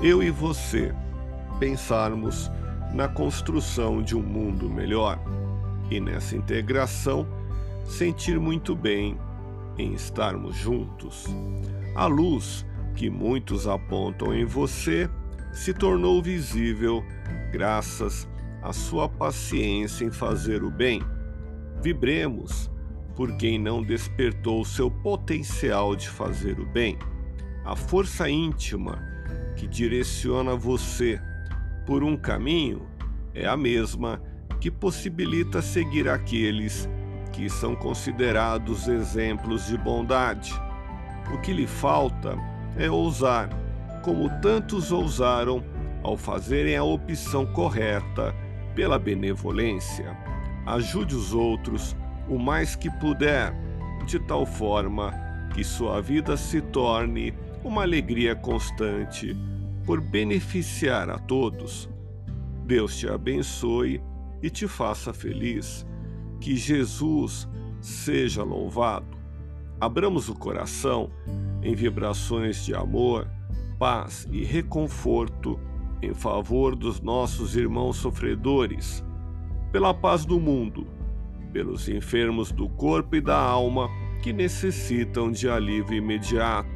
eu e você, pensarmos na construção de um mundo melhor e nessa integração sentir muito bem em estarmos juntos. A luz que muitos apontam em você se tornou visível graças à sua paciência em fazer o bem. Vibremos por quem não despertou seu potencial de fazer o bem. A força íntima que direciona você por um caminho é a mesma que possibilita seguir aqueles que são considerados exemplos de bondade. O que lhe falta é ousar, como tantos ousaram ao fazerem a opção correta pela benevolência. Ajude os outros o mais que puder, de tal forma que sua vida se torne uma alegria constante por beneficiar a todos. Deus te abençoe e te faça feliz. Que Jesus seja louvado. Abramos o coração em vibrações de amor, paz e reconforto em favor dos nossos irmãos sofredores, pela paz do mundo, pelos enfermos do corpo e da alma que necessitam de alívio imediato,